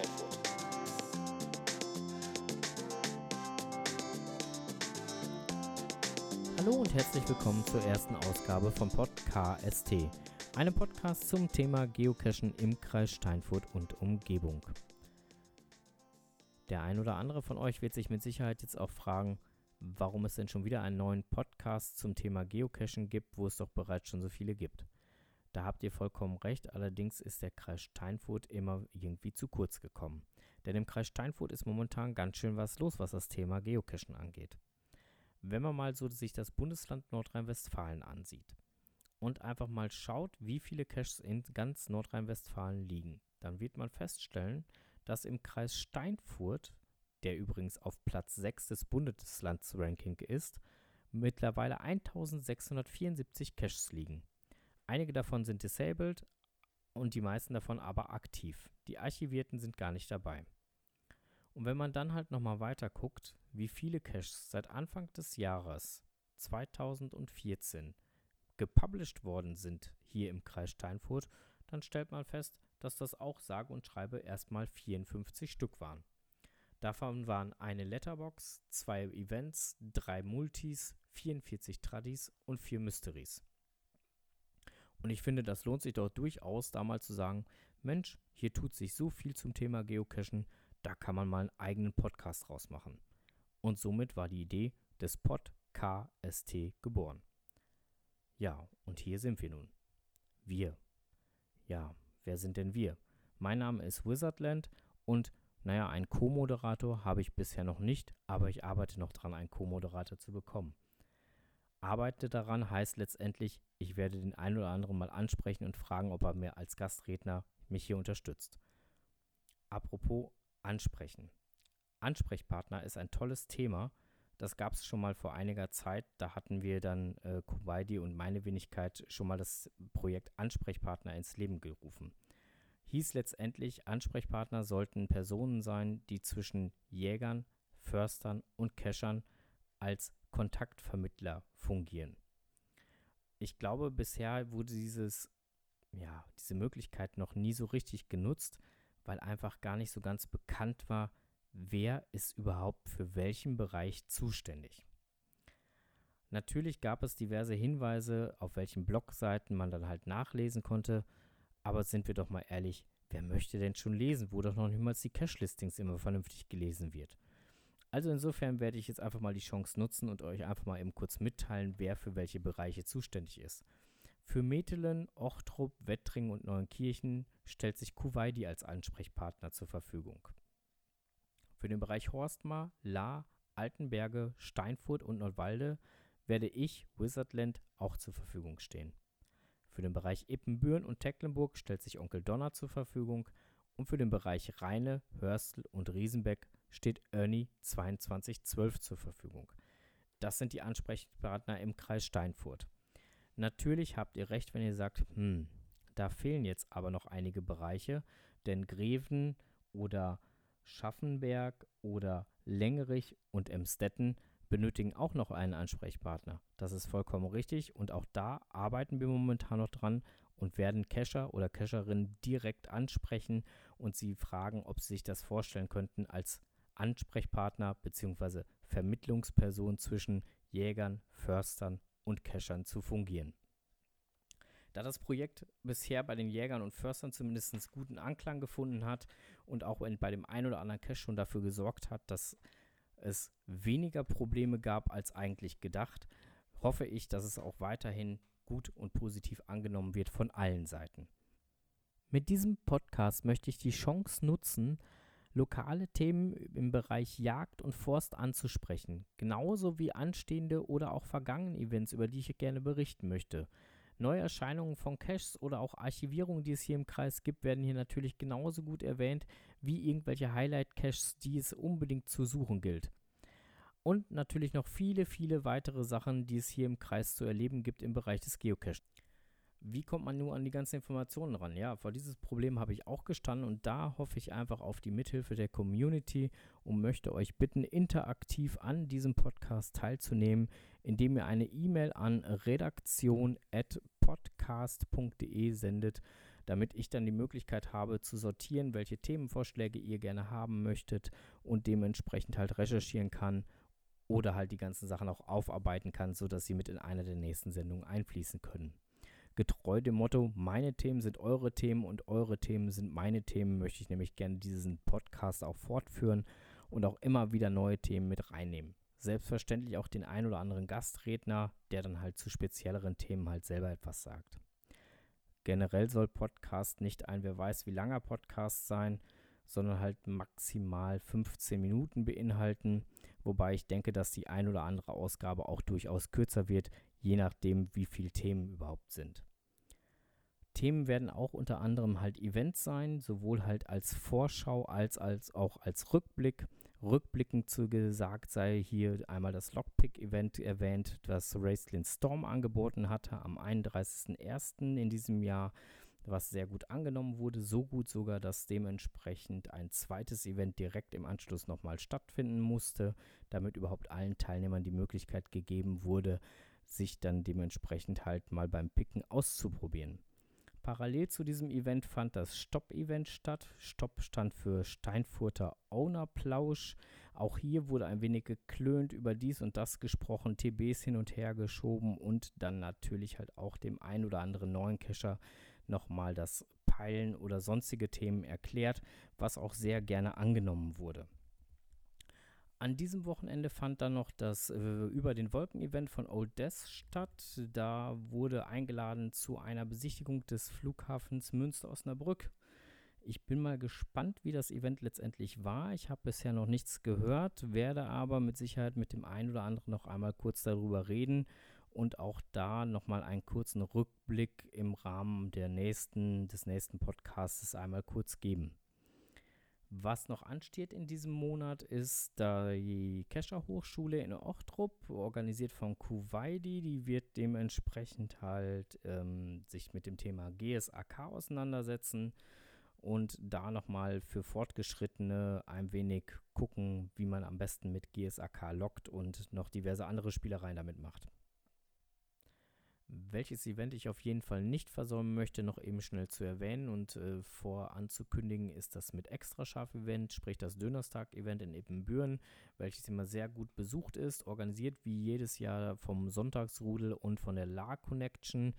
Steinfurt. Hallo und herzlich willkommen zur ersten Ausgabe vom Podcast, einem Podcast zum Thema Geocachen im Kreis Steinfurt und Umgebung. Der ein oder andere von euch wird sich mit Sicherheit jetzt auch fragen, warum es denn schon wieder einen neuen Podcast zum Thema Geocachen gibt, wo es doch bereits schon so viele gibt. Da habt ihr vollkommen recht, allerdings ist der Kreis Steinfurt immer irgendwie zu kurz gekommen. Denn im Kreis Steinfurt ist momentan ganz schön was los, was das Thema Geocachen angeht. Wenn man mal so sich das Bundesland Nordrhein-Westfalen ansieht und einfach mal schaut, wie viele Caches in ganz Nordrhein-Westfalen liegen, dann wird man feststellen, dass im Kreis Steinfurt, der übrigens auf Platz 6 des Bundeslandsranking ist, mittlerweile 1674 Caches liegen. Einige davon sind disabled und die meisten davon aber aktiv. Die archivierten sind gar nicht dabei. Und wenn man dann halt nochmal weiter guckt, wie viele Caches seit Anfang des Jahres 2014 gepublished worden sind hier im Kreis Steinfurt, dann stellt man fest, dass das auch sage und schreibe erstmal 54 Stück waren. Davon waren eine Letterbox, zwei Events, drei Multis, 44 Tradis und vier Mysteries. Und ich finde, das lohnt sich doch durchaus, da mal zu sagen, Mensch, hier tut sich so viel zum Thema Geocachen, da kann man mal einen eigenen Podcast draus machen. Und somit war die Idee des Podcast geboren. Ja, und hier sind wir nun. Wir. Ja, wer sind denn wir? Mein Name ist Wizardland und naja, einen Co-Moderator habe ich bisher noch nicht, aber ich arbeite noch dran, einen Co-Moderator zu bekommen. Arbeite daran heißt letztendlich, ich werde den einen oder anderen mal ansprechen und fragen, ob er mir als Gastredner mich hier unterstützt. Apropos ansprechen. Ansprechpartner ist ein tolles Thema. Das gab es schon mal vor einiger Zeit. Da hatten wir dann äh, Kuwaiti und meine Wenigkeit schon mal das Projekt Ansprechpartner ins Leben gerufen. Hieß letztendlich, Ansprechpartner sollten Personen sein, die zwischen Jägern, Förstern und Cachern als Kontaktvermittler fungieren. Ich glaube, bisher wurde dieses, ja, diese Möglichkeit noch nie so richtig genutzt, weil einfach gar nicht so ganz bekannt war, wer ist überhaupt für welchen Bereich zuständig. Natürlich gab es diverse Hinweise, auf welchen Blogseiten man dann halt nachlesen konnte, aber sind wir doch mal ehrlich, wer möchte denn schon lesen, wo doch noch niemals die Cache-Listings immer vernünftig gelesen wird? Also insofern werde ich jetzt einfach mal die Chance nutzen und euch einfach mal eben kurz mitteilen, wer für welche Bereiche zuständig ist. Für Metelen, Ochtrup, Wettring und Neuenkirchen stellt sich Kuwaiti als Ansprechpartner zur Verfügung. Für den Bereich Horstmar, La, Altenberge, Steinfurt und Nordwalde werde ich, Wizardland, auch zur Verfügung stehen. Für den Bereich Ippenbüren und Tecklenburg stellt sich Onkel Donner zur Verfügung und für den Bereich Rheine, Hörstel und Riesenbeck steht Ernie 2212 zur Verfügung. Das sind die Ansprechpartner im Kreis Steinfurt. Natürlich habt ihr recht, wenn ihr sagt, hm, da fehlen jetzt aber noch einige Bereiche, denn Greven oder Schaffenberg oder Längerich und Emstetten benötigen auch noch einen Ansprechpartner. Das ist vollkommen richtig und auch da arbeiten wir momentan noch dran und werden Cacher oder Cacherinnen direkt ansprechen und sie fragen, ob sie sich das vorstellen könnten, als Ansprechpartner bzw. Vermittlungsperson zwischen Jägern, Förstern und Cachern zu fungieren. Da das Projekt bisher bei den Jägern und Förstern zumindest guten Anklang gefunden hat und auch bei dem einen oder anderen Cache schon dafür gesorgt hat, dass es weniger Probleme gab als eigentlich gedacht, hoffe ich, dass es auch weiterhin gut und positiv angenommen wird von allen Seiten. Mit diesem Podcast möchte ich die Chance nutzen, lokale Themen im Bereich Jagd und Forst anzusprechen, genauso wie anstehende oder auch vergangene Events, über die ich gerne berichten möchte. Neuerscheinungen von Caches oder auch Archivierungen, die es hier im Kreis gibt, werden hier natürlich genauso gut erwähnt wie irgendwelche Highlight-Caches, die es unbedingt zu suchen gilt. Und natürlich noch viele, viele weitere Sachen, die es hier im Kreis zu erleben gibt im Bereich des Geocaches. Wie kommt man nur an die ganzen Informationen ran? Ja, vor dieses Problem habe ich auch gestanden und da hoffe ich einfach auf die Mithilfe der Community und möchte euch bitten, interaktiv an diesem Podcast teilzunehmen, indem ihr eine E-Mail an redaktion.podcast.de sendet. damit ich dann die Möglichkeit habe zu sortieren, welche Themenvorschläge ihr gerne haben möchtet und dementsprechend halt recherchieren kann oder halt die ganzen Sachen auch aufarbeiten kann, sodass sie mit in eine der nächsten Sendungen einfließen können. Getreu dem Motto, meine Themen sind eure Themen und eure Themen sind meine Themen, möchte ich nämlich gerne diesen Podcast auch fortführen und auch immer wieder neue Themen mit reinnehmen. Selbstverständlich auch den ein oder anderen Gastredner, der dann halt zu spezielleren Themen halt selber etwas sagt. Generell soll Podcast nicht ein wer weiß wie langer Podcast sein, sondern halt maximal 15 Minuten beinhalten, wobei ich denke, dass die ein oder andere Ausgabe auch durchaus kürzer wird, je nachdem, wie viele Themen überhaupt sind. Themen werden auch unter anderem halt Events sein, sowohl halt als Vorschau als, als auch als Rückblick. Rückblickend zu gesagt sei hier einmal das Lockpick-Event erwähnt, das Raceland Storm angeboten hatte am 31.01. in diesem Jahr, was sehr gut angenommen wurde. So gut sogar, dass dementsprechend ein zweites Event direkt im Anschluss nochmal stattfinden musste, damit überhaupt allen Teilnehmern die Möglichkeit gegeben wurde, sich dann dementsprechend halt mal beim Picken auszuprobieren. Parallel zu diesem Event fand das Stopp-Event statt. Stopp stand für Steinfurter Ownerplausch. Auch hier wurde ein wenig geklönt, über dies und das gesprochen, TBs hin und her geschoben und dann natürlich halt auch dem ein oder anderen neuen Cacher nochmal das Peilen oder sonstige Themen erklärt, was auch sehr gerne angenommen wurde. An diesem Wochenende fand dann noch das äh, Über den Wolken-Event von Old Death statt. Da wurde eingeladen zu einer Besichtigung des Flughafens Münster-Osnabrück. Ich bin mal gespannt, wie das Event letztendlich war. Ich habe bisher noch nichts gehört, werde aber mit Sicherheit mit dem einen oder anderen noch einmal kurz darüber reden und auch da nochmal einen kurzen Rückblick im Rahmen der nächsten, des nächsten Podcasts einmal kurz geben. Was noch ansteht in diesem Monat ist die Kescher Hochschule in Ochtrup, organisiert von Kuwaiti. Die wird dementsprechend halt ähm, sich mit dem Thema GSAK auseinandersetzen und da nochmal für Fortgeschrittene ein wenig gucken, wie man am besten mit GSAK lockt und noch diverse andere Spielereien damit macht. Welches Event ich auf jeden Fall nicht versäumen möchte, noch eben schnell zu erwähnen und äh, voranzukündigen, ist das mit Extrascharf-Event, sprich das Dönerstag-Event in Ippenbüren, welches immer sehr gut besucht ist, organisiert wie jedes Jahr vom Sonntagsrudel und von der La Connection.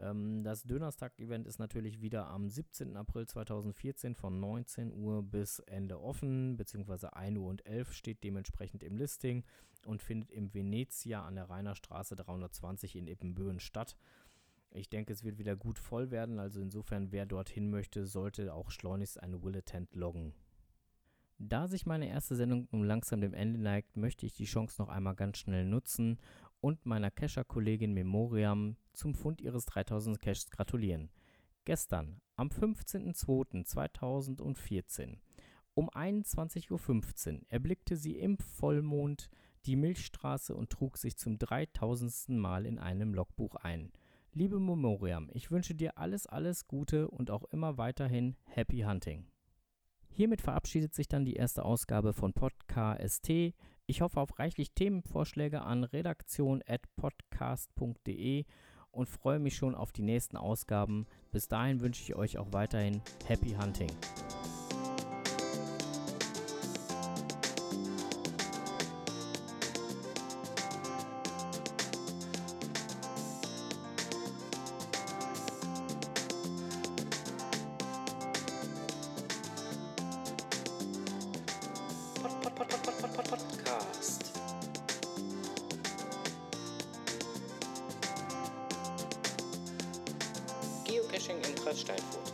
Ähm, das Dönerstag-Event ist natürlich wieder am 17. April 2014 von 19 Uhr bis Ende offen, beziehungsweise 1 Uhr und 11 steht dementsprechend im Listing und findet im Venezia an der Rainerstraße 320 in Ippenbüren statt. Ich denke, es wird wieder gut voll werden, also insofern, wer dorthin möchte, sollte auch schleunigst eine Will Attend loggen. Da sich meine erste Sendung nun langsam dem Ende neigt, möchte ich die Chance noch einmal ganz schnell nutzen und meiner Cacher-Kollegin Memoriam zum Fund ihres 3000 Caches gratulieren. Gestern, am 15.02.2014, um 21.15 Uhr erblickte sie im Vollmond die Milchstraße und trug sich zum 3000. Mal in einem Logbuch ein. Liebe Memoriam, ich wünsche dir alles, alles Gute und auch immer weiterhin Happy Hunting. Hiermit verabschiedet sich dann die erste Ausgabe von Podcast. Ich hoffe auf reichlich Themenvorschläge an redaktion.podcast.de und freue mich schon auf die nächsten Ausgaben. Bis dahin wünsche ich euch auch weiterhin Happy Hunting. Geocaching in Kreis Steinfurt.